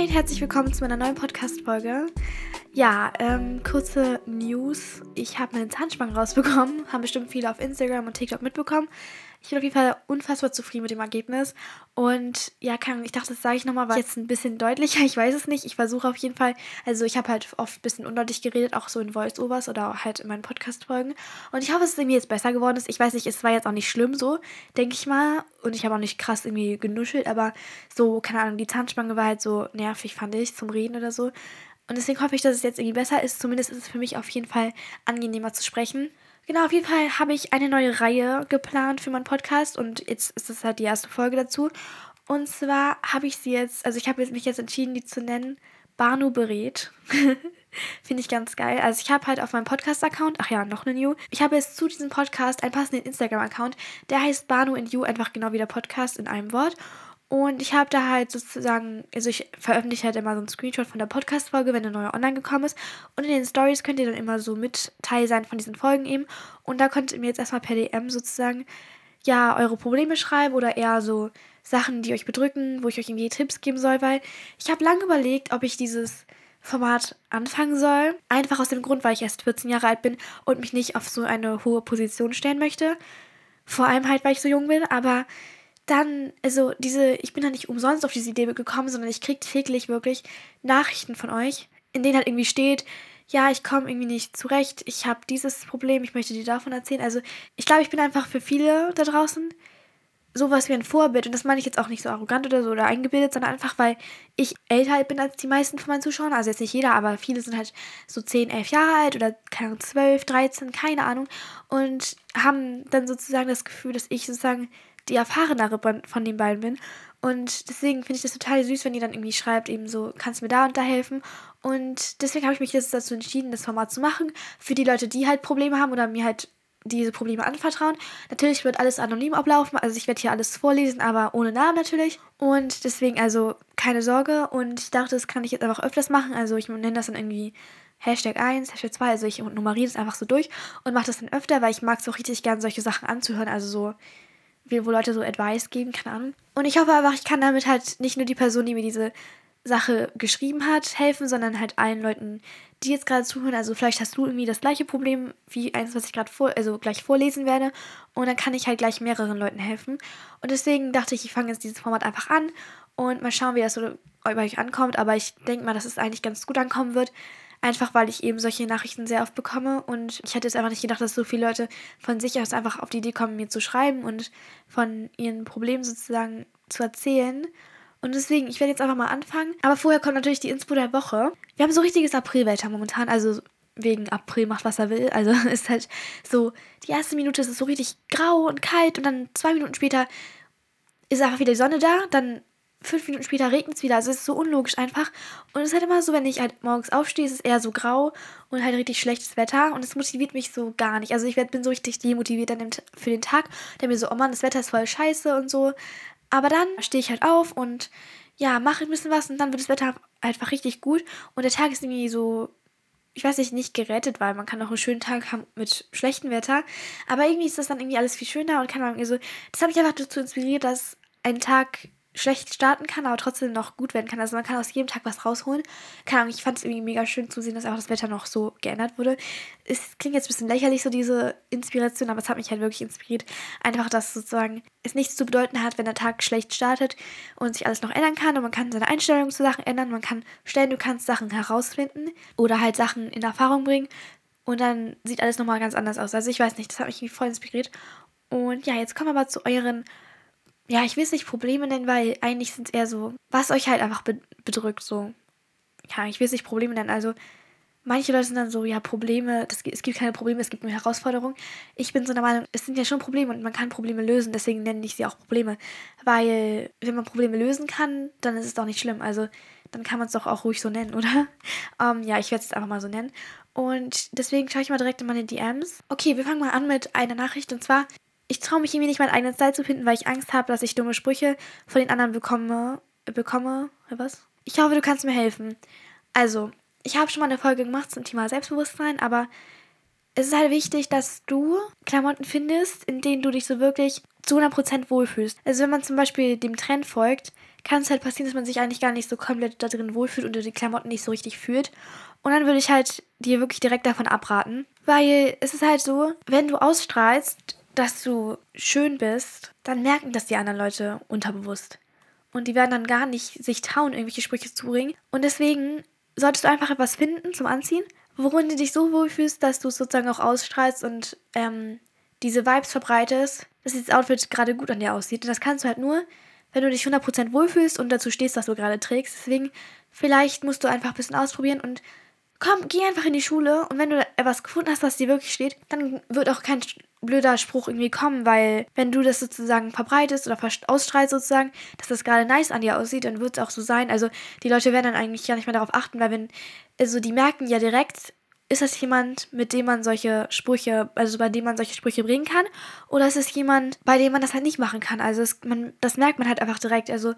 Hey und herzlich willkommen zu meiner neuen Podcast-Folge. Ja, ähm, kurze News. Ich habe meine Zahnspangen rausbekommen. Haben bestimmt viele auf Instagram und TikTok mitbekommen. Ich bin auf jeden Fall unfassbar zufrieden mit dem Ergebnis. Und ja, kann, ich dachte, das sage ich nochmal, weil jetzt ein bisschen deutlicher. Ich weiß es nicht. Ich versuche auf jeden Fall, also ich habe halt oft ein bisschen undeutlich geredet, auch so in Voice-Overs oder halt in meinen Podcast-Folgen. Und ich hoffe, dass es irgendwie jetzt besser geworden ist. Ich weiß nicht, es war jetzt auch nicht schlimm so, denke ich mal. Und ich habe auch nicht krass irgendwie genuschelt, aber so, keine Ahnung, die Zahnspange war halt so nervig, fand ich, zum Reden oder so. Und deswegen hoffe ich, dass es jetzt irgendwie besser ist. Zumindest ist es für mich auf jeden Fall angenehmer zu sprechen. Genau, auf jeden Fall habe ich eine neue Reihe geplant für meinen Podcast und jetzt ist das halt die erste Folge dazu. Und zwar habe ich sie jetzt, also ich habe mich jetzt entschieden, die zu nennen Banu berät. Finde ich ganz geil. Also ich habe halt auf meinem Podcast-Account, ach ja, noch eine New. Ich habe jetzt zu diesem Podcast einen passenden Instagram-Account. Der heißt Banu and You, einfach genau wie der Podcast in einem Wort. Und ich habe da halt sozusagen, also ich veröffentliche halt immer so einen Screenshot von der Podcast-Folge, wenn eine neue online gekommen ist. Und in den Stories könnt ihr dann immer so mit Teil sein von diesen Folgen eben. Und da könnt ihr mir jetzt erstmal per DM sozusagen, ja, eure Probleme schreiben oder eher so Sachen, die euch bedrücken, wo ich euch irgendwie Tipps geben soll, weil ich habe lange überlegt, ob ich dieses Format anfangen soll. Einfach aus dem Grund, weil ich erst 14 Jahre alt bin und mich nicht auf so eine hohe Position stellen möchte. Vor allem halt, weil ich so jung bin, aber dann, also diese, ich bin da nicht umsonst auf diese Idee gekommen, sondern ich kriege täglich wirklich Nachrichten von euch, in denen halt irgendwie steht, ja, ich komme irgendwie nicht zurecht, ich habe dieses Problem, ich möchte dir davon erzählen. Also ich glaube, ich bin einfach für viele da draußen sowas wie ein Vorbild. Und das meine ich jetzt auch nicht so arrogant oder so oder eingebildet, sondern einfach, weil ich älter bin als die meisten von meinen Zuschauern. Also jetzt nicht jeder, aber viele sind halt so 10, 11 Jahre alt oder keine Ahnung, 12, 13, keine Ahnung. Und haben dann sozusagen das Gefühl, dass ich sozusagen die erfahrenere von den beiden bin. Und deswegen finde ich das total süß, wenn ihr dann irgendwie schreibt, eben so, kannst du mir da und da helfen. Und deswegen habe ich mich jetzt dazu entschieden, das Format zu machen. Für die Leute, die halt Probleme haben oder mir halt diese Probleme anvertrauen. Natürlich wird alles anonym ablaufen, also ich werde hier alles vorlesen, aber ohne Namen natürlich. Und deswegen also keine Sorge. Und ich dachte, das kann ich jetzt einfach öfters machen. Also ich nenne das dann irgendwie Hashtag 1, Hashtag 2, also ich nummeriere das einfach so durch und mache das dann öfter, weil ich mag es auch richtig gern, solche Sachen anzuhören. Also so wo Leute so Advice geben, keine Ahnung. Und ich hoffe einfach, ich kann damit halt nicht nur die Person, die mir diese Sache geschrieben hat, helfen, sondern halt allen Leuten, die jetzt gerade zuhören. Also vielleicht hast du irgendwie das gleiche Problem wie eins, was ich gerade vor, also gleich vorlesen werde. Und dann kann ich halt gleich mehreren Leuten helfen. Und deswegen dachte ich, ich fange jetzt dieses Format einfach an und mal schauen, wie das so bei euch ankommt. Aber ich denke mal, dass es eigentlich ganz gut ankommen wird. Einfach weil ich eben solche Nachrichten sehr oft bekomme und ich hätte jetzt einfach nicht gedacht, dass so viele Leute von sich aus einfach auf die Idee kommen, mir zu schreiben und von ihren Problemen sozusagen zu erzählen. Und deswegen, ich werde jetzt einfach mal anfangen. Aber vorher kommt natürlich die Inspo der Woche. Wir haben so richtiges Aprilwetter momentan, also wegen April macht, was er will. Also ist halt so, die erste Minute ist es so richtig grau und kalt und dann zwei Minuten später ist einfach wieder die Sonne da, dann fünf Minuten später regnet es wieder. Also es ist so unlogisch einfach. Und es ist halt immer so, wenn ich halt morgens aufstehe, ist es eher so grau und halt richtig schlechtes Wetter. Und es motiviert mich so gar nicht. Also ich werd, bin so richtig demotiviert dann für den Tag. Der mir so, oh Mann, das Wetter ist voll scheiße und so. Aber dann stehe ich halt auf und ja, mache ein bisschen was und dann wird das Wetter einfach richtig gut. Und der Tag ist irgendwie so, ich weiß nicht, nicht gerettet, weil man kann auch einen schönen Tag haben mit schlechtem Wetter. Aber irgendwie ist das dann irgendwie alles viel schöner und kann man so, das hat mich einfach dazu inspiriert, dass ein Tag schlecht starten kann, aber trotzdem noch gut werden kann. Also man kann aus jedem Tag was rausholen. Keine Ahnung, ich fand es irgendwie mega schön zu sehen, dass auch das Wetter noch so geändert wurde. Es klingt jetzt ein bisschen lächerlich, so diese Inspiration, aber es hat mich halt wirklich inspiriert. Einfach, dass sozusagen es nichts zu bedeuten hat, wenn der Tag schlecht startet und sich alles noch ändern kann und man kann seine Einstellung zu Sachen ändern, man kann stellen, du kannst Sachen herausfinden oder halt Sachen in Erfahrung bringen und dann sieht alles nochmal ganz anders aus. Also ich weiß nicht, das hat mich voll inspiriert. Und ja, jetzt kommen wir aber zu euren ja, ich will es nicht Probleme nennen, weil eigentlich sind es eher so, was euch halt einfach bedrückt, so. Ja, ich will es nicht Probleme nennen, also manche Leute sind dann so, ja, Probleme, das, es gibt keine Probleme, es gibt nur Herausforderungen. Ich bin so der Meinung, es sind ja schon Probleme und man kann Probleme lösen, deswegen nenne ich sie auch Probleme. Weil, wenn man Probleme lösen kann, dann ist es doch nicht schlimm. Also, dann kann man es doch auch ruhig so nennen, oder? Ähm, ja, ich werde es einfach mal so nennen. Und deswegen schaue ich mal direkt in meine DMs. Okay, wir fangen mal an mit einer Nachricht und zwar ich traue mich irgendwie nicht, meinen eigenen Style zu finden, weil ich Angst habe, dass ich dumme Sprüche von den anderen bekomme. Bekomme. Was? Ich hoffe, du kannst mir helfen. Also, ich habe schon mal eine Folge gemacht zum Thema Selbstbewusstsein, aber es ist halt wichtig, dass du Klamotten findest, in denen du dich so wirklich zu 100% wohlfühlst. Also wenn man zum Beispiel dem Trend folgt, kann es halt passieren, dass man sich eigentlich gar nicht so komplett da drin wohlfühlt und die Klamotten nicht so richtig fühlt. Und dann würde ich halt dir wirklich direkt davon abraten. Weil es ist halt so, wenn du ausstrahlst, dass du schön bist, dann merken das die anderen Leute unterbewusst. Und die werden dann gar nicht sich trauen, irgendwelche Sprüche zu bringen. Und deswegen solltest du einfach etwas finden zum Anziehen, worin du dich so wohlfühlst, dass du es sozusagen auch ausstrahlst und ähm, diese Vibes verbreitest, dass dieses Outfit gerade gut an dir aussieht. Und das kannst du halt nur, wenn du dich 100% wohlfühlst und dazu stehst, was du gerade trägst. Deswegen, vielleicht musst du einfach ein bisschen ausprobieren und komm, geh einfach in die Schule und wenn du etwas gefunden hast, was dir wirklich steht, dann wird auch kein blöder Spruch irgendwie kommen, weil wenn du das sozusagen verbreitest oder ausstrahlst sozusagen, dass das gerade nice an dir aussieht, dann wird es auch so sein. Also die Leute werden dann eigentlich gar nicht mehr darauf achten, weil wenn, also die merken ja direkt, ist das jemand, mit dem man solche Sprüche, also bei dem man solche Sprüche bringen kann? Oder ist es jemand, bei dem man das halt nicht machen kann? Also es, man, das merkt man halt einfach direkt. Also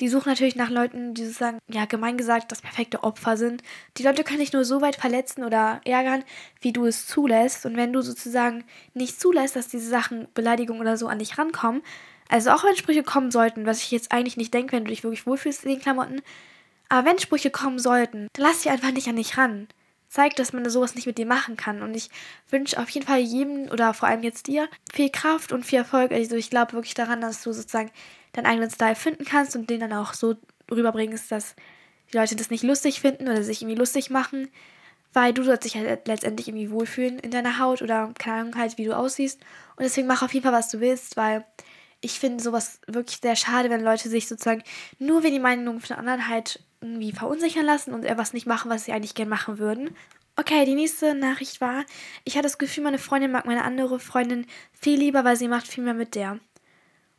die suchen natürlich nach Leuten, die sozusagen, ja, gemein gesagt, das perfekte Opfer sind. Die Leute können dich nur so weit verletzen oder ärgern, wie du es zulässt. Und wenn du sozusagen nicht zulässt, dass diese Sachen, Beleidigungen oder so an dich rankommen, also auch wenn Sprüche kommen sollten, was ich jetzt eigentlich nicht denke, wenn du dich wirklich wohlfühlst in den Klamotten, aber wenn Sprüche kommen sollten, dann lass sie einfach nicht an dich ran zeigt, dass man sowas nicht mit dir machen kann. Und ich wünsche auf jeden Fall jedem oder vor allem jetzt dir viel Kraft und viel Erfolg. Also ich glaube wirklich daran, dass du sozusagen deinen eigenen Style finden kannst und den dann auch so rüberbringst, dass die Leute das nicht lustig finden oder sich irgendwie lustig machen, weil du sollst dich halt letztendlich irgendwie wohlfühlen in deiner Haut oder keine Ahnung halt, wie du aussiehst. Und deswegen mach auf jeden Fall, was du willst, weil ich finde sowas wirklich sehr schade, wenn Leute sich sozusagen nur wenn die Meinung von anderen halt irgendwie verunsichern lassen und etwas nicht machen, was sie eigentlich gerne machen würden. Okay, die nächste Nachricht war, ich hatte das Gefühl, meine Freundin mag meine andere Freundin viel lieber, weil sie macht viel mehr mit der.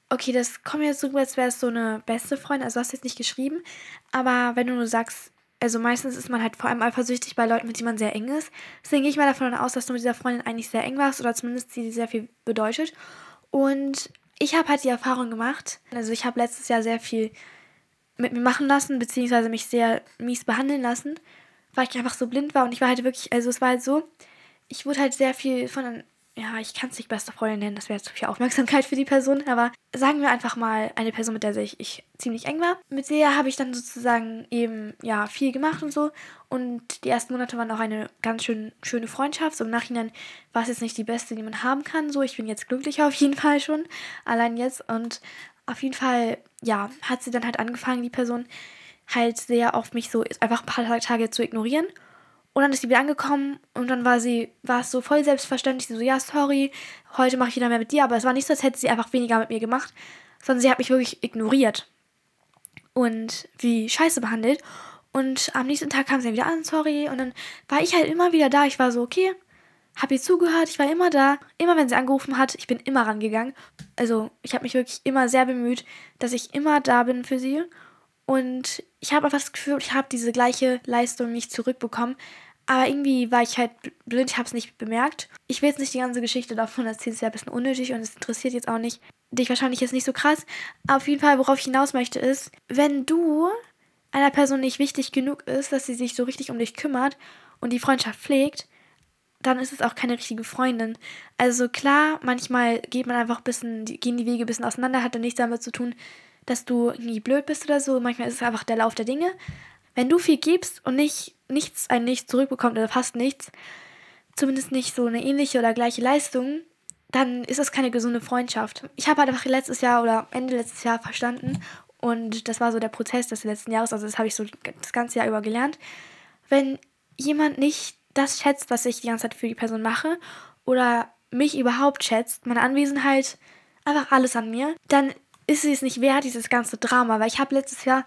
Okay, das kommt jetzt so, als wäre es so eine beste Freundin, also hast du jetzt nicht geschrieben, aber wenn du nur sagst, also meistens ist man halt vor allem eifersüchtig bei Leuten, mit denen man sehr eng ist. Deswegen gehe ich mal davon aus, dass du mit dieser Freundin eigentlich sehr eng warst oder zumindest sie sehr viel bedeutet. Und ich habe halt die Erfahrung gemacht, also ich habe letztes Jahr sehr viel mit mir machen lassen, beziehungsweise mich sehr mies behandeln lassen, weil ich einfach so blind war und ich war halt wirklich, also es war halt so, ich wurde halt sehr viel von, ja, ich kann es nicht beste Freundin nennen, das wäre zu viel Aufmerksamkeit für die Person, aber sagen wir einfach mal eine Person, mit der ich, ich ziemlich eng war. Mit der habe ich dann sozusagen eben, ja, viel gemacht und so und die ersten Monate waren auch eine ganz schön schöne Freundschaft. So im Nachhinein war es jetzt nicht die beste, die man haben kann, so, ich bin jetzt glücklicher auf jeden Fall schon, allein jetzt und auf jeden Fall, ja, hat sie dann halt angefangen, die Person halt sehr auf mich so einfach ein paar Tage zu ignorieren. Und dann ist sie wieder angekommen und dann war sie, war es so voll selbstverständlich, so, ja, sorry, heute mache ich wieder mehr mit dir, aber es war nicht so, als hätte sie einfach weniger mit mir gemacht, sondern sie hat mich wirklich ignoriert und wie scheiße behandelt. Und am nächsten Tag kam sie wieder an, sorry, und dann war ich halt immer wieder da. Ich war so, okay, habe ihr zugehört, ich war immer da. Immer wenn sie angerufen hat, ich bin immer rangegangen. Also ich habe mich wirklich immer sehr bemüht, dass ich immer da bin für sie. Und ich habe einfach das Gefühl, ich habe diese gleiche Leistung nicht zurückbekommen. Aber irgendwie war ich halt blind, ich habe es nicht bemerkt. Ich will jetzt nicht die ganze Geschichte davon erzählen, es ja ein bisschen unnötig und es interessiert jetzt auch nicht dich wahrscheinlich jetzt nicht so krass. Aber auf jeden Fall, worauf ich hinaus möchte, ist, wenn du einer Person nicht wichtig genug ist, dass sie sich so richtig um dich kümmert und die Freundschaft pflegt, dann ist es auch keine richtige Freundin. Also klar, manchmal geht man einfach ein bisschen, gehen die Wege ein bisschen auseinander, hat dann nichts damit zu tun, dass du irgendwie blöd bist oder so. Manchmal ist es einfach der Lauf der Dinge. Wenn du viel gibst und nicht, nichts ein nicht zurückbekommt oder fast nichts, zumindest nicht so eine ähnliche oder gleiche Leistung, dann ist das keine gesunde Freundschaft. Ich habe halt einfach letztes Jahr oder Ende letztes Jahr verstanden und das war so der Prozess des letzten Jahres, also das habe ich so das ganze Jahr über gelernt. Wenn jemand nicht das schätzt, was ich die ganze Zeit für die Person mache oder mich überhaupt schätzt, meine Anwesenheit, einfach alles an mir, dann ist es nicht wert, dieses ganze Drama, weil ich habe letztes Jahr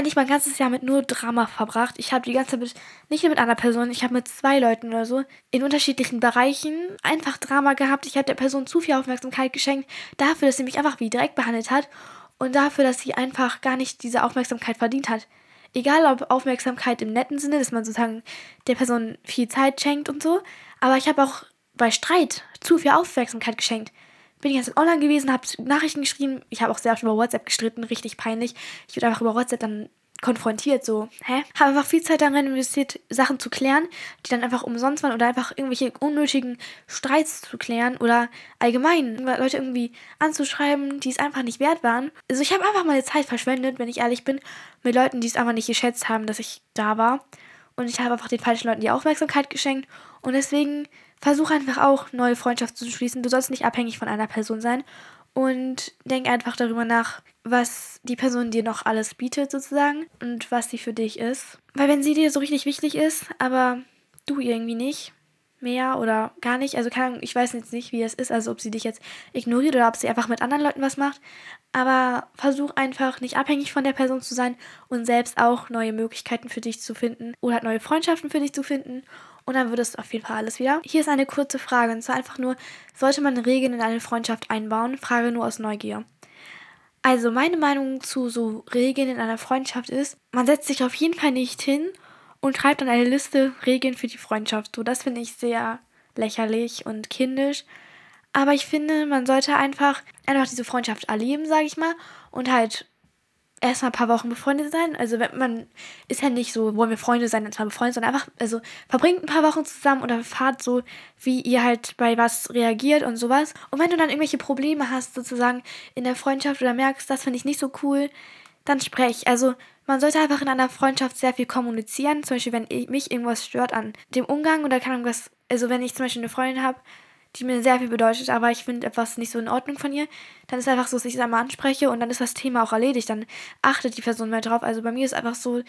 eigentlich mein ganzes Jahr mit nur Drama verbracht. Ich habe die ganze Zeit mit, nicht nur mit einer Person, ich habe mit zwei Leuten oder so in unterschiedlichen Bereichen einfach Drama gehabt. Ich habe der Person zu viel Aufmerksamkeit geschenkt dafür, dass sie mich einfach wie direkt behandelt hat und dafür, dass sie einfach gar nicht diese Aufmerksamkeit verdient hat egal ob Aufmerksamkeit im netten Sinne, dass man sozusagen der Person viel Zeit schenkt und so, aber ich habe auch bei Streit zu viel Aufmerksamkeit geschenkt. Bin ganze Zeit online gewesen, habe Nachrichten geschrieben. Ich habe auch sehr oft über WhatsApp gestritten, richtig peinlich. Ich würde einfach über WhatsApp dann konfrontiert, so, hä? Habe einfach viel Zeit darin investiert, Sachen zu klären, die dann einfach umsonst waren oder einfach irgendwelche unnötigen Streits zu klären oder allgemein Leute irgendwie anzuschreiben, die es einfach nicht wert waren. Also ich habe einfach meine Zeit verschwendet, wenn ich ehrlich bin, mit Leuten, die es einfach nicht geschätzt haben, dass ich da war. Und ich habe einfach den falschen Leuten die Aufmerksamkeit geschenkt. Und deswegen versuche einfach auch neue Freundschaften zu schließen. Du sollst nicht abhängig von einer Person sein und denk einfach darüber nach, was die Person dir noch alles bietet sozusagen und was sie für dich ist. Weil wenn sie dir so richtig wichtig ist, aber du irgendwie nicht mehr oder gar nicht, also keine Ahnung, ich weiß jetzt nicht, wie es ist, also ob sie dich jetzt ignoriert oder ob sie einfach mit anderen Leuten was macht, aber versuch einfach nicht abhängig von der Person zu sein und selbst auch neue Möglichkeiten für dich zu finden oder neue Freundschaften für dich zu finden und dann wird es auf jeden Fall alles wieder. Hier ist eine kurze Frage und zwar einfach nur, sollte man Regeln in eine Freundschaft einbauen? Frage nur aus Neugier. Also meine Meinung zu so Regeln in einer Freundschaft ist, man setzt sich auf jeden Fall nicht hin und schreibt dann eine Liste Regeln für die Freundschaft. So, das finde ich sehr lächerlich und kindisch. Aber ich finde, man sollte einfach einfach diese Freundschaft erleben, sage ich mal, und halt erstmal ein paar Wochen befreundet sein. Also wenn man ist ja nicht so, wollen wir Freunde sein, dann zwar befreundet, sondern einfach, also verbringt ein paar Wochen zusammen oder fahrt so, wie ihr halt bei was reagiert und sowas. Und wenn du dann irgendwelche Probleme hast, sozusagen in der Freundschaft oder merkst, das finde ich nicht so cool, dann sprech. Also man sollte einfach in einer Freundschaft sehr viel kommunizieren. Zum Beispiel, wenn mich irgendwas stört an dem Umgang oder kann irgendwas, also wenn ich zum Beispiel eine Freundin habe, die mir sehr viel bedeutet, aber ich finde etwas nicht so in Ordnung von ihr, dann ist es einfach so, dass ich es einmal anspreche und dann ist das Thema auch erledigt. Dann achtet die Person mehr drauf. Also bei mir ist einfach so,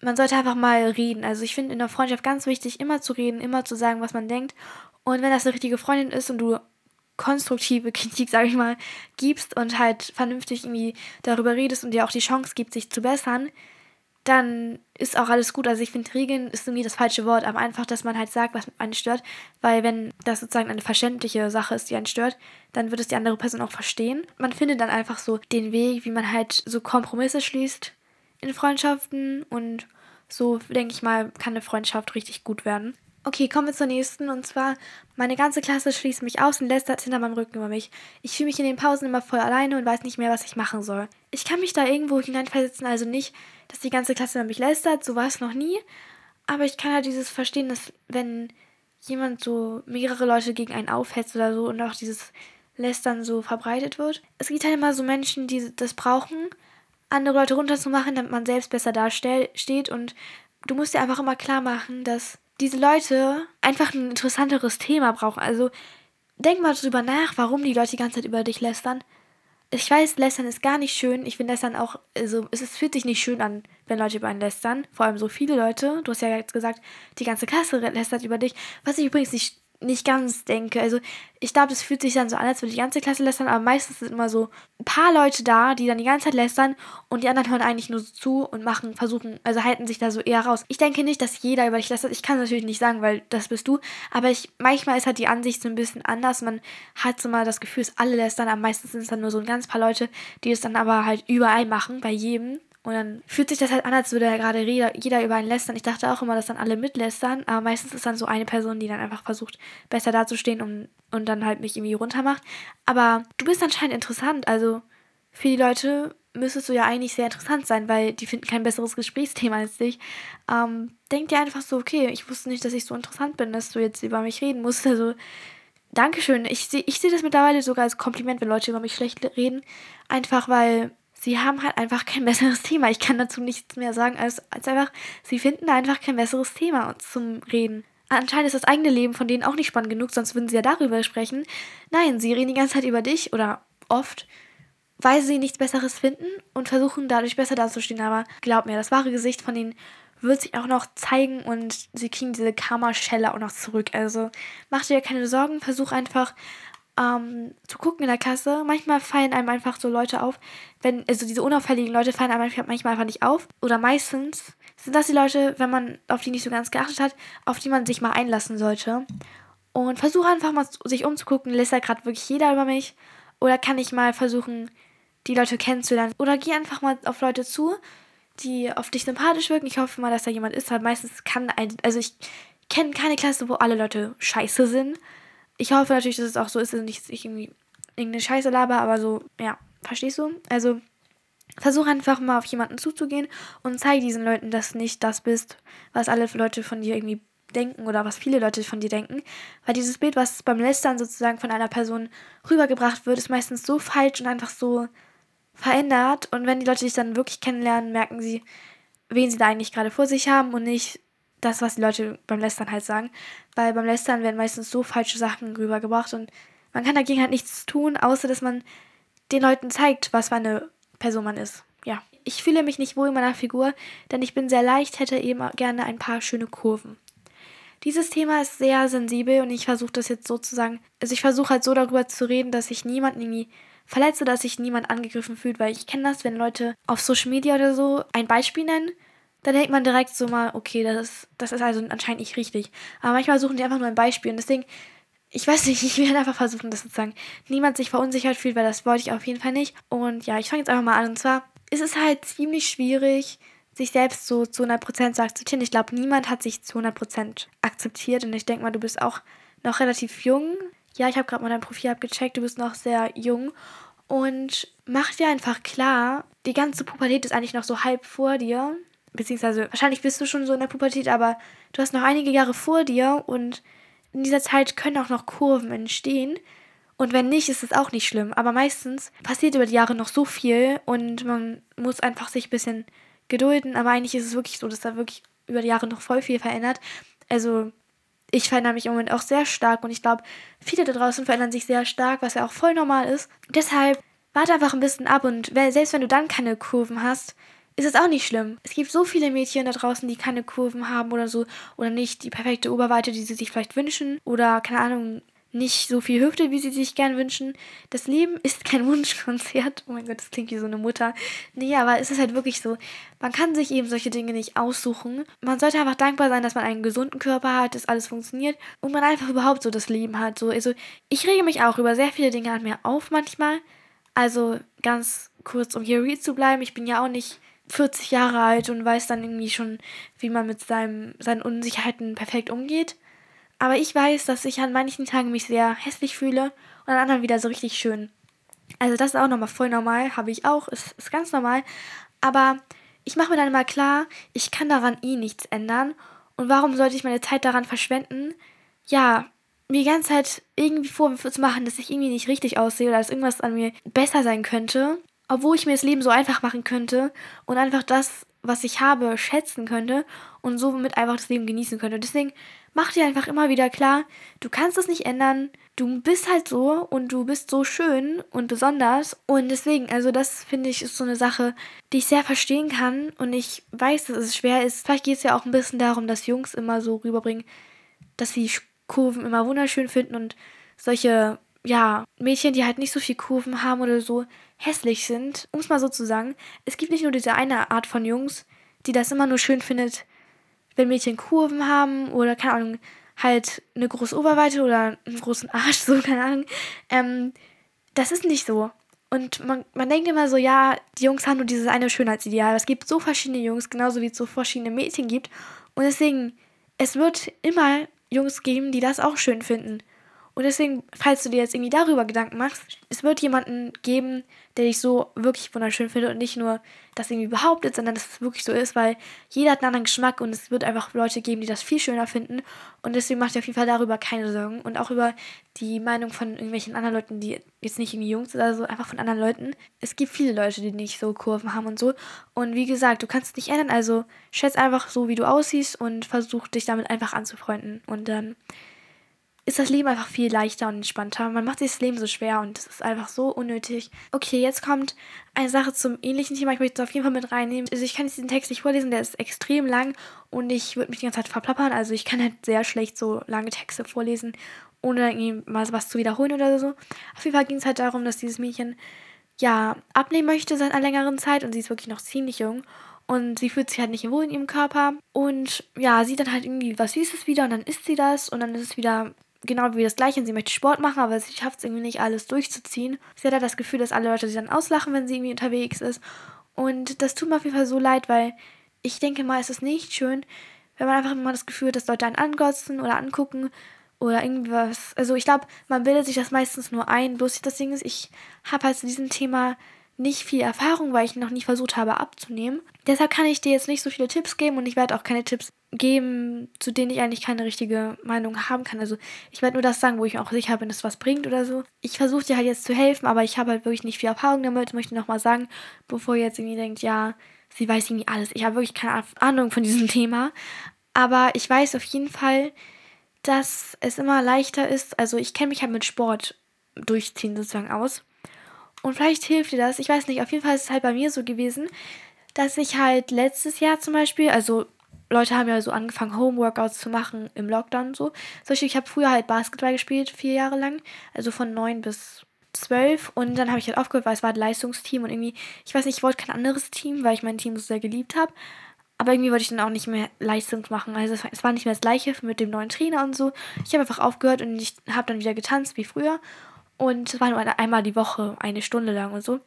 man sollte einfach mal reden. Also ich finde in der Freundschaft ganz wichtig, immer zu reden, immer zu sagen, was man denkt. Und wenn das eine richtige Freundin ist und du konstruktive Kritik, sage ich mal, gibst und halt vernünftig irgendwie darüber redest und dir auch die Chance gibt, sich zu bessern, dann ist auch alles gut. Also ich finde, Regeln ist irgendwie das falsche Wort, aber einfach, dass man halt sagt, was einen stört, weil wenn das sozusagen eine verständliche Sache ist, die einen stört, dann wird es die andere Person auch verstehen. Man findet dann einfach so den Weg, wie man halt so Kompromisse schließt in Freundschaften und so, denke ich mal, kann eine Freundschaft richtig gut werden. Okay, kommen wir zur nächsten. Und zwar, meine ganze Klasse schließt mich aus und lässt das hinter meinem Rücken über mich. Ich fühle mich in den Pausen immer voll alleine und weiß nicht mehr, was ich machen soll. Ich kann mich da irgendwo hineinversetzen, also nicht, dass die ganze Klasse über mich lästert, so war es noch nie. Aber ich kann halt dieses verstehen, dass wenn jemand so mehrere Leute gegen einen aufhetzt oder so und auch dieses Lästern so verbreitet wird. Es gibt halt immer so Menschen, die das brauchen, andere Leute runterzumachen, damit man selbst besser dasteht und du musst dir einfach immer klar machen, dass diese Leute einfach ein interessanteres Thema brauchen. Also denk mal drüber nach, warum die Leute die ganze Zeit über dich lästern. Ich weiß, lästern ist gar nicht schön. Ich finde lästern auch, also es fühlt sich nicht schön an, wenn Leute über einen lästern. Vor allem so viele Leute. Du hast ja jetzt gesagt, die ganze Klasse lästert über dich. Was ich übrigens nicht nicht ganz denke. Also ich glaube, es fühlt sich dann so an, als würde die ganze Klasse lästern, aber meistens sind immer so ein paar Leute da, die dann die ganze Zeit lästern und die anderen hören eigentlich nur so zu und machen, versuchen, also halten sich da so eher raus. Ich denke nicht, dass jeder über dich lästert. Ich kann es natürlich nicht sagen, weil das bist du, aber ich, manchmal ist halt die Ansicht so ein bisschen anders. Man hat so mal das Gefühl, dass alle lästern, aber meistens sind es dann nur so ein ganz paar Leute, die es dann aber halt überall machen, bei jedem. Und dann fühlt sich das halt an, als würde ja gerade jeder über einen lästern. Ich dachte auch immer, dass dann alle mitlästern, aber meistens ist dann so eine Person, die dann einfach versucht, besser dazustehen und, und dann halt mich irgendwie runtermacht. Aber du bist anscheinend interessant, also für die Leute müsstest du ja eigentlich sehr interessant sein, weil die finden kein besseres Gesprächsthema als dich. Ähm, denk dir einfach so, okay, ich wusste nicht, dass ich so interessant bin, dass du jetzt über mich reden musst. Also, Dankeschön. Ich sehe ich seh das mittlerweile sogar als Kompliment, wenn Leute über mich schlecht reden. Einfach weil sie haben halt einfach kein besseres Thema. Ich kann dazu nichts mehr sagen, als, als einfach, sie finden einfach kein besseres Thema zum Reden. Anscheinend ist das eigene Leben von denen auch nicht spannend genug, sonst würden sie ja darüber sprechen. Nein, sie reden die ganze Zeit über dich oder oft, weil sie nichts Besseres finden und versuchen dadurch besser dazustehen. Aber glaub mir, das wahre Gesicht von denen wird sich auch noch zeigen und sie kriegen diese Karma-Schelle auch noch zurück. Also mach dir keine Sorgen, versuch einfach ähm, zu gucken in der Kasse. Manchmal fallen einem einfach so Leute auf, wenn, also diese unauffälligen Leute fallen einem manchmal einfach nicht auf. Oder meistens sind das die Leute, wenn man auf die nicht so ganz geachtet hat, auf die man sich mal einlassen sollte. Und versuche einfach mal sich umzugucken, lässt da gerade wirklich jeder über mich? Oder kann ich mal versuchen, die Leute kennenzulernen? Oder geh einfach mal auf Leute zu, die auf dich sympathisch wirken. Ich hoffe mal, dass da jemand ist, weil meistens kann ein, also ich kenne keine Klasse, wo alle Leute scheiße sind ich hoffe natürlich, dass es auch so ist, dass ich nicht irgendwie irgendeine Scheiße laber, aber so, ja, verstehst du? Also, Versuch einfach mal auf jemanden zuzugehen und zeige diesen Leuten, dass du nicht das bist, was alle Leute von dir irgendwie denken oder was viele Leute von dir denken. Weil dieses Bild, was beim Lästern sozusagen von einer Person rübergebracht wird, ist meistens so falsch und einfach so verändert. Und wenn die Leute dich dann wirklich kennenlernen, merken sie, wen sie da eigentlich gerade vor sich haben und nicht das, was die Leute beim Lästern halt sagen. Weil beim Lästern werden meistens so falsche Sachen rübergebracht und man kann dagegen halt nichts tun, außer dass man den Leuten zeigt, was für eine Person man ist. Ja. Ich fühle mich nicht wohl in meiner Figur, denn ich bin sehr leicht, hätte eben gerne ein paar schöne Kurven. Dieses Thema ist sehr sensibel und ich versuche das jetzt sozusagen, also ich versuche halt so darüber zu reden, dass ich niemanden irgendwie verletze, dass sich niemand angegriffen fühlt, weil ich kenne das, wenn Leute auf Social Media oder so ein Beispiel nennen, dann denkt man direkt so mal, okay, das ist, das ist also anscheinend nicht richtig. Aber manchmal suchen die einfach nur ein Beispiel und deswegen ich weiß nicht, ich werde einfach versuchen, das sozusagen niemand sich verunsichert fühlt, weil das wollte ich auf jeden Fall nicht. Und ja, ich fange jetzt einfach mal an. Und zwar ist es halt ziemlich schwierig, sich selbst so zu 100% zu akzeptieren. Ich glaube, niemand hat sich zu 100% akzeptiert. Und ich denke mal, du bist auch noch relativ jung. Ja, ich habe gerade mal dein Profil abgecheckt. Du bist noch sehr jung. Und mach dir einfach klar, die ganze Pubertät ist eigentlich noch so halb vor dir. Beziehungsweise, wahrscheinlich bist du schon so in der Pubertät, aber du hast noch einige Jahre vor dir und in dieser Zeit können auch noch Kurven entstehen. Und wenn nicht, ist es auch nicht schlimm. Aber meistens passiert über die Jahre noch so viel und man muss einfach sich ein bisschen gedulden. Aber eigentlich ist es wirklich so, dass da wirklich über die Jahre noch voll viel verändert. Also ich verändere mich im Moment auch sehr stark und ich glaube, viele da draußen verändern sich sehr stark, was ja auch voll normal ist. Deshalb warte einfach ein bisschen ab und selbst wenn du dann keine Kurven hast, ist es auch nicht schlimm. Es gibt so viele Mädchen da draußen, die keine Kurven haben oder so oder nicht die perfekte Oberweite, die sie sich vielleicht wünschen oder keine Ahnung, nicht so viel Hüfte, wie sie sich gern wünschen. Das Leben ist kein Wunschkonzert. Oh mein Gott, das klingt wie so eine Mutter. Nee, aber es ist halt wirklich so. Man kann sich eben solche Dinge nicht aussuchen. Man sollte einfach dankbar sein, dass man einen gesunden Körper hat, dass alles funktioniert und man einfach überhaupt so das Leben hat. So, also ich rege mich auch über sehr viele Dinge an mir auf manchmal. Also ganz kurz, um hier real zu bleiben. Ich bin ja auch nicht 40 Jahre alt und weiß dann irgendwie schon, wie man mit seinem, seinen Unsicherheiten perfekt umgeht. Aber ich weiß, dass ich an manchen Tagen mich sehr hässlich fühle und an anderen wieder so richtig schön. Also das ist auch nochmal voll normal, habe ich auch, ist, ist ganz normal. Aber ich mache mir dann immer klar, ich kann daran eh nichts ändern. Und warum sollte ich meine Zeit daran verschwenden? Ja, mir die ganze Zeit irgendwie Vorwürfe zu machen, dass ich irgendwie nicht richtig aussehe oder dass irgendwas an mir besser sein könnte obwohl ich mir das Leben so einfach machen könnte und einfach das, was ich habe, schätzen könnte und somit einfach das Leben genießen könnte. Deswegen mach dir einfach immer wieder klar, du kannst es nicht ändern, du bist halt so und du bist so schön und besonders und deswegen, also das finde ich ist so eine Sache, die ich sehr verstehen kann und ich weiß, dass es schwer ist. Vielleicht geht es ja auch ein bisschen darum, dass Jungs immer so rüberbringen, dass sie Kurven immer wunderschön finden und solche ja, Mädchen, die halt nicht so viel Kurven haben oder so hässlich sind, um es mal so zu sagen. Es gibt nicht nur diese eine Art von Jungs, die das immer nur schön findet, wenn Mädchen Kurven haben oder, keine Ahnung, halt eine große Oberweite oder einen großen Arsch, so, keine Ahnung. Ähm, das ist nicht so. Und man, man denkt immer so, ja, die Jungs haben nur dieses eine Schönheitsideal. Es gibt so verschiedene Jungs, genauso wie es so verschiedene Mädchen gibt. Und deswegen, es wird immer Jungs geben, die das auch schön finden. Und deswegen, falls du dir jetzt irgendwie darüber Gedanken machst, es wird jemanden geben, der dich so wirklich wunderschön findet und nicht nur das irgendwie behauptet, sondern dass es wirklich so ist, weil jeder hat einen anderen Geschmack und es wird einfach Leute geben, die das viel schöner finden. Und deswegen mach dir auf jeden Fall darüber keine Sorgen und auch über die Meinung von irgendwelchen anderen Leuten, die jetzt nicht irgendwie Jungs oder so, einfach von anderen Leuten. Es gibt viele Leute, die nicht so Kurven haben und so. Und wie gesagt, du kannst es nicht ändern, also schätz einfach so, wie du aussiehst und versuch dich damit einfach anzufreunden. Und dann ist das Leben einfach viel leichter und entspannter. Man macht sich das Leben so schwer und es ist einfach so unnötig. Okay, jetzt kommt eine Sache zum ähnlichen Thema. Ich möchte es auf jeden Fall mit reinnehmen. Also ich kann jetzt diesen Text nicht vorlesen, der ist extrem lang und ich würde mich die ganze Zeit verplappern. Also ich kann halt sehr schlecht so lange Texte vorlesen, ohne irgendwie mal was zu wiederholen oder so. Auf jeden Fall ging es halt darum, dass dieses Mädchen ja abnehmen möchte seit einer längeren Zeit und sie ist wirklich noch ziemlich jung. Und sie fühlt sich halt nicht wohl in ihrem Körper. Und ja, sieht dann halt irgendwie was Süßes wieder und dann isst sie das und dann ist es wieder genau wie das gleiche und sie möchte Sport machen, aber sie schafft es irgendwie nicht alles durchzuziehen. Sie hat halt das Gefühl, dass alle Leute sie dann auslachen, wenn sie irgendwie unterwegs ist. Und das tut mir auf jeden Fall so leid, weil ich denke mal, es ist nicht schön, wenn man einfach immer das Gefühl hat, dass Leute einen angotzen oder angucken oder irgendwas. Also ich glaube, man bildet sich das meistens nur ein. Bloß das Ding ist, ich habe halt zu diesem Thema nicht viel Erfahrung, weil ich noch nie versucht habe abzunehmen. Deshalb kann ich dir jetzt nicht so viele Tipps geben und ich werde auch keine Tipps geben, zu denen ich eigentlich keine richtige Meinung haben kann. Also ich werde nur das sagen, wo ich auch sicher bin, dass was bringt oder so. Ich versuche dir halt jetzt zu helfen, aber ich habe halt wirklich nicht viel Erfahrung damit. Ich möchte nochmal sagen, bevor ihr jetzt irgendwie denkt, ja, sie weiß irgendwie alles. Ich habe wirklich keine Ahnung von diesem Thema. Aber ich weiß auf jeden Fall, dass es immer leichter ist. Also ich kenne mich halt mit Sport durchziehen sozusagen aus. Und vielleicht hilft dir das. Ich weiß nicht, auf jeden Fall ist es halt bei mir so gewesen, dass ich halt letztes Jahr zum Beispiel, also Leute haben ja so angefangen, Homeworkouts zu machen im Lockdown und so. Ich habe früher halt Basketball gespielt, vier Jahre lang. Also von neun bis zwölf. Und dann habe ich halt aufgehört, weil es war ein Leistungsteam und irgendwie, ich weiß nicht, ich wollte kein anderes Team, weil ich mein Team so sehr geliebt habe. Aber irgendwie wollte ich dann auch nicht mehr Leistung machen. Also es war nicht mehr das gleiche mit dem neuen Trainer und so. Ich habe einfach aufgehört und ich habe dann wieder getanzt wie früher. Und es war nur einmal die Woche, eine Stunde lang und so. Und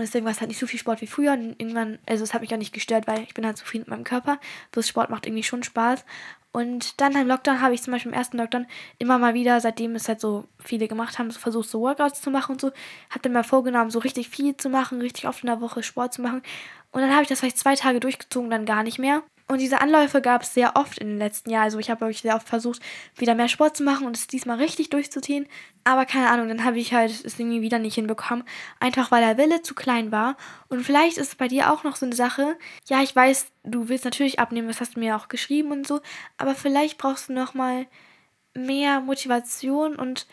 deswegen war es halt nicht so viel Sport wie früher. Und irgendwann, also es hat mich auch nicht gestört, weil ich bin halt zufrieden mit meinem Körper. Bloß Sport macht irgendwie schon Spaß. Und dann im Lockdown habe ich zum Beispiel im ersten Lockdown immer mal wieder, seitdem es halt so viele gemacht haben, so versucht, so Workouts zu machen und so. Habe dann mal vorgenommen, so richtig viel zu machen, richtig oft in der Woche Sport zu machen. Und dann habe ich das vielleicht zwei Tage durchgezogen, dann gar nicht mehr. Und diese Anläufe gab es sehr oft in den letzten Jahren. Also ich habe wirklich sehr oft versucht, wieder mehr Sport zu machen und es diesmal richtig durchzuziehen. Aber keine Ahnung, dann habe ich halt es irgendwie wieder nicht hinbekommen. Einfach weil der Wille zu klein war. Und vielleicht ist es bei dir auch noch so eine Sache. Ja, ich weiß, du willst natürlich abnehmen, das hast du mir auch geschrieben und so. Aber vielleicht brauchst du noch mal mehr Motivation und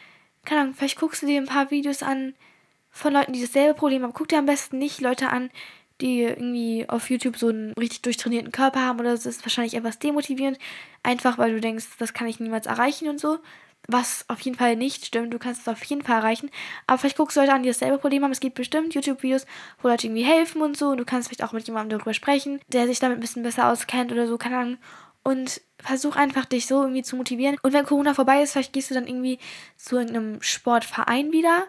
keine Ahnung, vielleicht guckst du dir ein paar Videos an von Leuten, die dasselbe Problem haben. Guck dir am besten nicht Leute an, die irgendwie auf YouTube so einen richtig durchtrainierten Körper haben oder das ist wahrscheinlich etwas demotivierend. Einfach weil du denkst, das kann ich niemals erreichen und so. Was auf jeden Fall nicht stimmt. Du kannst es auf jeden Fall erreichen. Aber vielleicht guckst du Leute an, die dasselbe Problem haben. Es gibt bestimmt YouTube-Videos, wo Leute irgendwie helfen und so. Und du kannst vielleicht auch mit jemandem darüber sprechen, der sich damit ein bisschen besser auskennt oder so, keine Ahnung. Und versuch einfach, dich so irgendwie zu motivieren. Und wenn Corona vorbei ist, vielleicht gehst du dann irgendwie zu irgendeinem Sportverein wieder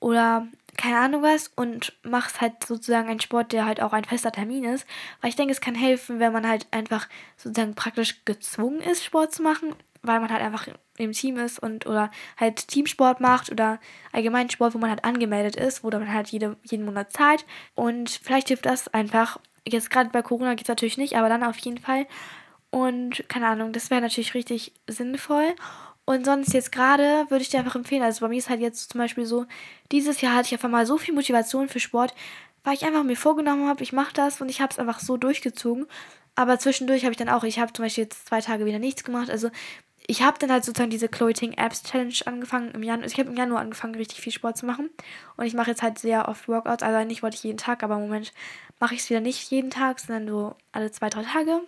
oder keine Ahnung was und machst halt sozusagen einen Sport, der halt auch ein fester Termin ist. Weil ich denke, es kann helfen, wenn man halt einfach sozusagen praktisch gezwungen ist, Sport zu machen, weil man halt einfach im Team ist und oder halt Teamsport macht oder allgemein Sport, wo man halt angemeldet ist, wo man halt jede, jeden Monat zahlt. Und vielleicht hilft das einfach. Jetzt gerade bei Corona geht es natürlich nicht, aber dann auf jeden Fall. Und keine Ahnung, das wäre natürlich richtig sinnvoll. Und sonst jetzt gerade würde ich dir einfach empfehlen, also bei mir ist halt jetzt zum Beispiel so, dieses Jahr hatte ich einfach mal so viel Motivation für Sport, weil ich einfach mir vorgenommen habe, ich mache das und ich habe es einfach so durchgezogen. Aber zwischendurch habe ich dann auch, ich habe zum Beispiel jetzt zwei Tage wieder nichts gemacht. Also ich habe dann halt sozusagen diese Clothing Apps Challenge angefangen im Januar. Also ich habe im Januar angefangen, richtig viel Sport zu machen. Und ich mache jetzt halt sehr oft Workouts. Also eigentlich wollte ich jeden Tag, aber im Moment mache ich es wieder nicht jeden Tag, sondern so alle zwei, drei Tage.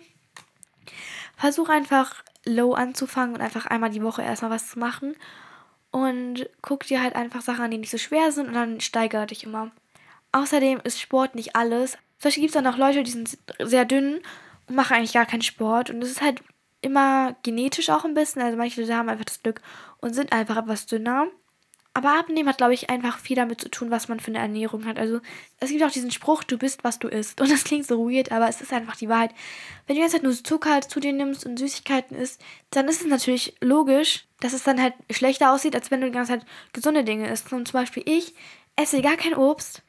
Versuche einfach low anzufangen und einfach einmal die Woche erstmal was zu machen. Und guck dir halt einfach Sachen an, die nicht so schwer sind und dann steigere dich immer. Außerdem ist Sport nicht alles. Zum Beispiel gibt es dann auch Leute, die sind sehr dünn und machen eigentlich gar keinen Sport. Und das ist halt immer genetisch auch ein bisschen. Also manche Leute haben einfach das Glück und sind einfach etwas dünner. Aber Abnehmen hat, glaube ich, einfach viel damit zu tun, was man für eine Ernährung hat. Also es gibt auch diesen Spruch, du bist, was du isst. Und das klingt so weird, aber es ist einfach die Wahrheit. Wenn du jetzt halt nur Zucker zu dir nimmst und Süßigkeiten isst, dann ist es natürlich logisch, dass es dann halt schlechter aussieht, als wenn du die ganze Zeit gesunde Dinge isst. Und zum Beispiel ich esse gar kein Obst.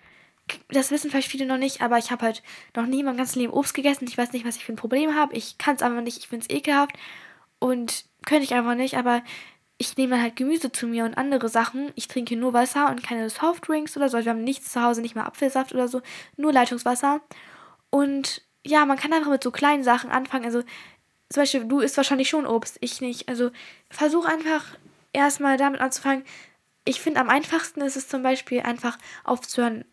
Das wissen vielleicht viele noch nicht, aber ich habe halt noch nie in meinem ganzen Leben Obst gegessen. Ich weiß nicht, was ich für ein Problem habe. Ich kann es einfach nicht. Ich finde es ekelhaft. Und könnte ich einfach nicht. Aber ich nehme halt Gemüse zu mir und andere Sachen. Ich trinke nur Wasser und keine Softdrinks oder so. Wir haben nichts zu Hause, nicht mal Apfelsaft oder so, nur Leitungswasser. Und ja, man kann einfach mit so kleinen Sachen anfangen. Also zum Beispiel, du isst wahrscheinlich schon Obst, ich nicht. Also versuch einfach erstmal damit anzufangen. Ich finde, am einfachsten ist es zum Beispiel einfach aufzuhören,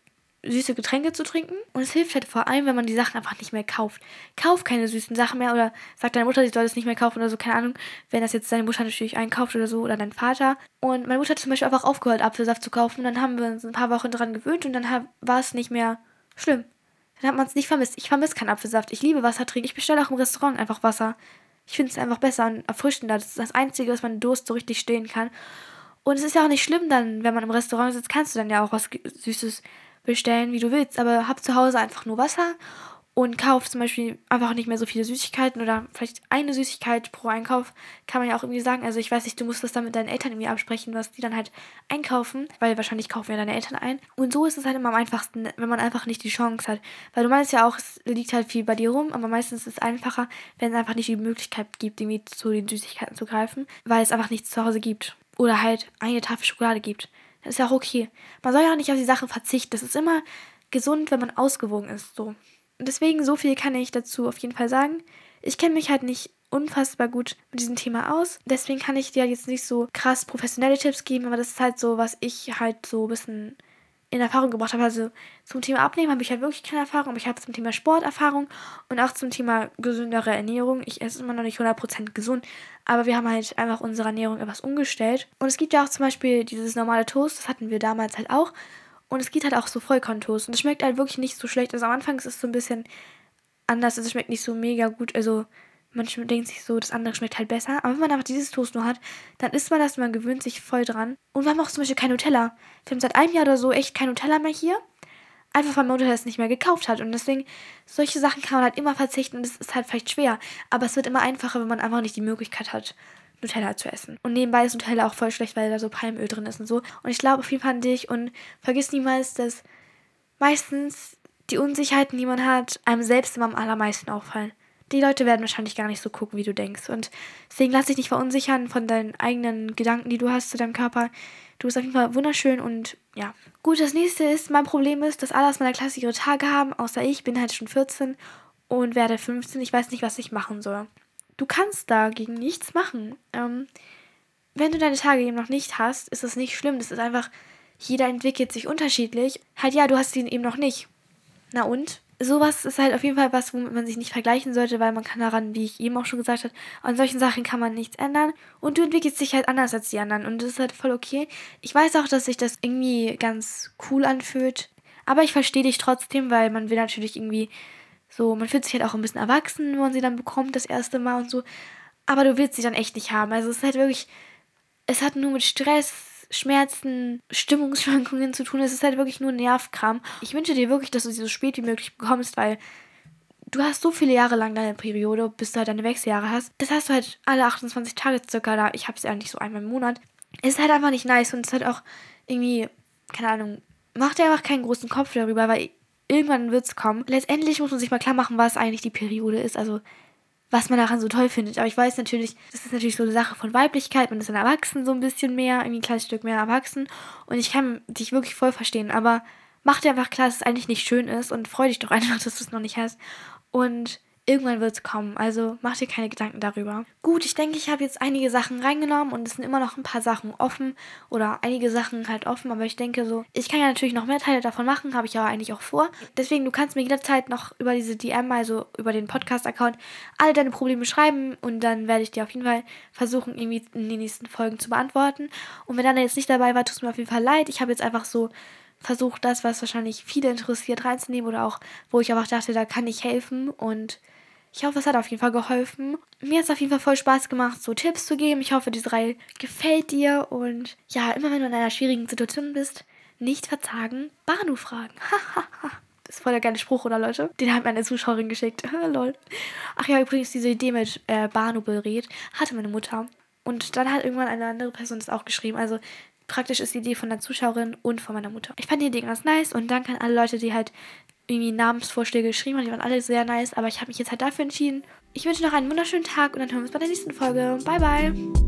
süße Getränke zu trinken. Und es hilft halt vor allem, wenn man die Sachen einfach nicht mehr kauft. Kauf keine süßen Sachen mehr oder sagt deine Mutter, sie soll es nicht mehr kaufen oder so, keine Ahnung. Wenn das jetzt deine Mutter natürlich einkauft oder so oder dein Vater. Und meine Mutter hat zum Beispiel einfach aufgehört, Apfelsaft zu kaufen. Und dann haben wir uns ein paar Wochen dran gewöhnt und dann war es nicht mehr schlimm. Dann hat man es nicht vermisst. Ich vermisse keinen Apfelsaft. Ich liebe Wasser trinken. Ich bestelle auch im Restaurant einfach Wasser. Ich finde es einfach besser und erfrischender. Das ist das Einzige, was man Durst so richtig stehen kann. Und es ist ja auch nicht schlimm dann, wenn man im Restaurant sitzt, kannst du dann ja auch was Süßes bestellen, wie du willst. Aber hab zu Hause einfach nur Wasser und kauft zum Beispiel einfach nicht mehr so viele Süßigkeiten oder vielleicht eine Süßigkeit pro Einkauf, kann man ja auch irgendwie sagen. Also ich weiß nicht, du musst das dann mit deinen Eltern irgendwie absprechen, was die dann halt einkaufen, weil wahrscheinlich kaufen ja deine Eltern ein. Und so ist es halt immer am einfachsten, wenn man einfach nicht die Chance hat. Weil du meinst ja auch, es liegt halt viel bei dir rum, aber meistens ist es einfacher, wenn es einfach nicht die Möglichkeit gibt, irgendwie zu den Süßigkeiten zu greifen, weil es einfach nichts zu Hause gibt. Oder halt eine Tafel Schokolade gibt. Das ist ja auch okay. Man soll ja auch nicht auf die Sachen verzichten. Das ist immer gesund, wenn man ausgewogen ist. So deswegen, so viel kann ich dazu auf jeden Fall sagen. Ich kenne mich halt nicht unfassbar gut mit diesem Thema aus. Deswegen kann ich dir jetzt nicht so krass professionelle Tipps geben, aber das ist halt so, was ich halt so ein bisschen in Erfahrung gebracht habe. Also zum Thema Abnehmen habe ich halt wirklich keine Erfahrung, aber ich habe zum Thema Sport Erfahrung und auch zum Thema gesündere Ernährung. Ich esse immer noch nicht 100% gesund, aber wir haben halt einfach unsere Ernährung etwas umgestellt. Und es gibt ja auch zum Beispiel dieses normale Toast, das hatten wir damals halt auch. Und es geht halt auch so Vollkorntoast. Und es schmeckt halt wirklich nicht so schlecht. Also am Anfang ist es so ein bisschen anders. Also es schmeckt nicht so mega gut. Also manchmal denkt sich so, das andere schmeckt halt besser. Aber wenn man einfach dieses Toast nur hat, dann isst man das, man gewöhnt sich voll dran. Und wir haben auch zum Beispiel kein Nutella. Wir haben seit einem Jahr oder so echt kein Nutella mehr hier. Einfach weil mein Mutter das nicht mehr gekauft hat. Und deswegen, solche Sachen kann man halt immer verzichten und es ist halt vielleicht schwer. Aber es wird immer einfacher, wenn man einfach nicht die Möglichkeit hat, Nutella zu essen. Und nebenbei ist Nutella auch voll schlecht, weil da so Palmöl drin ist und so. Und ich glaube auf jeden Fall an dich und vergiss niemals, dass meistens die Unsicherheiten, die man hat, einem selbst immer am allermeisten auffallen. Die Leute werden wahrscheinlich gar nicht so gucken, wie du denkst. Und deswegen lass dich nicht verunsichern von deinen eigenen Gedanken, die du hast zu deinem Körper. Du bist auf jeden Fall wunderschön und ja. Gut, das nächste ist, mein Problem ist, dass alle aus meiner Klasse ihre Tage haben, außer ich. bin halt schon 14 und werde 15. Ich weiß nicht, was ich machen soll du kannst dagegen nichts machen. Ähm, wenn du deine Tage eben noch nicht hast, ist das nicht schlimm. Das ist einfach, jeder entwickelt sich unterschiedlich. Halt ja, du hast ihn eben noch nicht. Na und? Sowas ist halt auf jeden Fall was, womit man sich nicht vergleichen sollte, weil man kann daran, wie ich eben auch schon gesagt habe, an solchen Sachen kann man nichts ändern. Und du entwickelst dich halt anders als die anderen. Und das ist halt voll okay. Ich weiß auch, dass sich das irgendwie ganz cool anfühlt. Aber ich verstehe dich trotzdem, weil man will natürlich irgendwie so, man fühlt sich halt auch ein bisschen erwachsen, wenn man sie dann bekommt, das erste Mal und so. Aber du willst sie dann echt nicht haben. Also es ist halt wirklich, es hat nur mit Stress, Schmerzen, Stimmungsschwankungen zu tun. Es ist halt wirklich nur Nervkram. Ich wünsche dir wirklich, dass du sie so spät wie möglich bekommst, weil du hast so viele Jahre lang deine Periode, bis du halt deine Wechseljahre hast. Das hast du halt alle 28 Tage circa da. Ich habe es ja nicht so einmal im Monat. Es ist halt einfach nicht nice und es ist halt auch irgendwie, keine Ahnung, mach dir einfach keinen großen Kopf darüber, weil irgendwann wird es kommen. Letztendlich muss man sich mal klar machen, was eigentlich die Periode ist. Also, was man daran so toll findet. Aber ich weiß natürlich, das ist natürlich so eine Sache von Weiblichkeit. Man ist dann erwachsen so ein bisschen mehr, irgendwie ein kleines Stück mehr erwachsen. Und ich kann dich wirklich voll verstehen. Aber mach dir einfach klar, dass es eigentlich nicht schön ist und freu dich doch einfach, dass du es noch nicht hast. Und Irgendwann wird es kommen, also mach dir keine Gedanken darüber. Gut, ich denke, ich habe jetzt einige Sachen reingenommen und es sind immer noch ein paar Sachen offen oder einige Sachen halt offen, aber ich denke so, ich kann ja natürlich noch mehr Teile davon machen, habe ich aber eigentlich auch vor. Deswegen, du kannst mir jederzeit noch über diese DM, also über den Podcast-Account, alle deine Probleme schreiben und dann werde ich dir auf jeden Fall versuchen, irgendwie in den nächsten Folgen zu beantworten. Und wenn dann jetzt nicht dabei war, tut es mir auf jeden Fall leid. Ich habe jetzt einfach so versucht, das, was wahrscheinlich viele interessiert, reinzunehmen oder auch, wo ich einfach dachte, da kann ich helfen und ich hoffe, es hat auf jeden Fall geholfen. Mir hat es auf jeden Fall voll Spaß gemacht, so Tipps zu geben. Ich hoffe, diese Reihe gefällt dir. Und ja, immer wenn du in einer schwierigen Situation bist, nicht verzagen, Banu fragen. das ist voll der geile Spruch, oder Leute? Den hat meine Zuschauerin geschickt. Lol. Ach ja, übrigens, diese Idee mit äh, Banu berät hatte meine Mutter. Und dann hat irgendwann eine andere Person das auch geschrieben. Also praktisch ist die Idee von der Zuschauerin und von meiner Mutter. Ich fand die Idee ganz nice und danke an alle Leute, die halt irgendwie Namensvorschläge geschrieben haben. Die waren alle sehr nice, aber ich habe mich jetzt halt dafür entschieden. Ich wünsche noch einen wunderschönen Tag und dann hören wir uns bei der nächsten Folge. Bye, bye.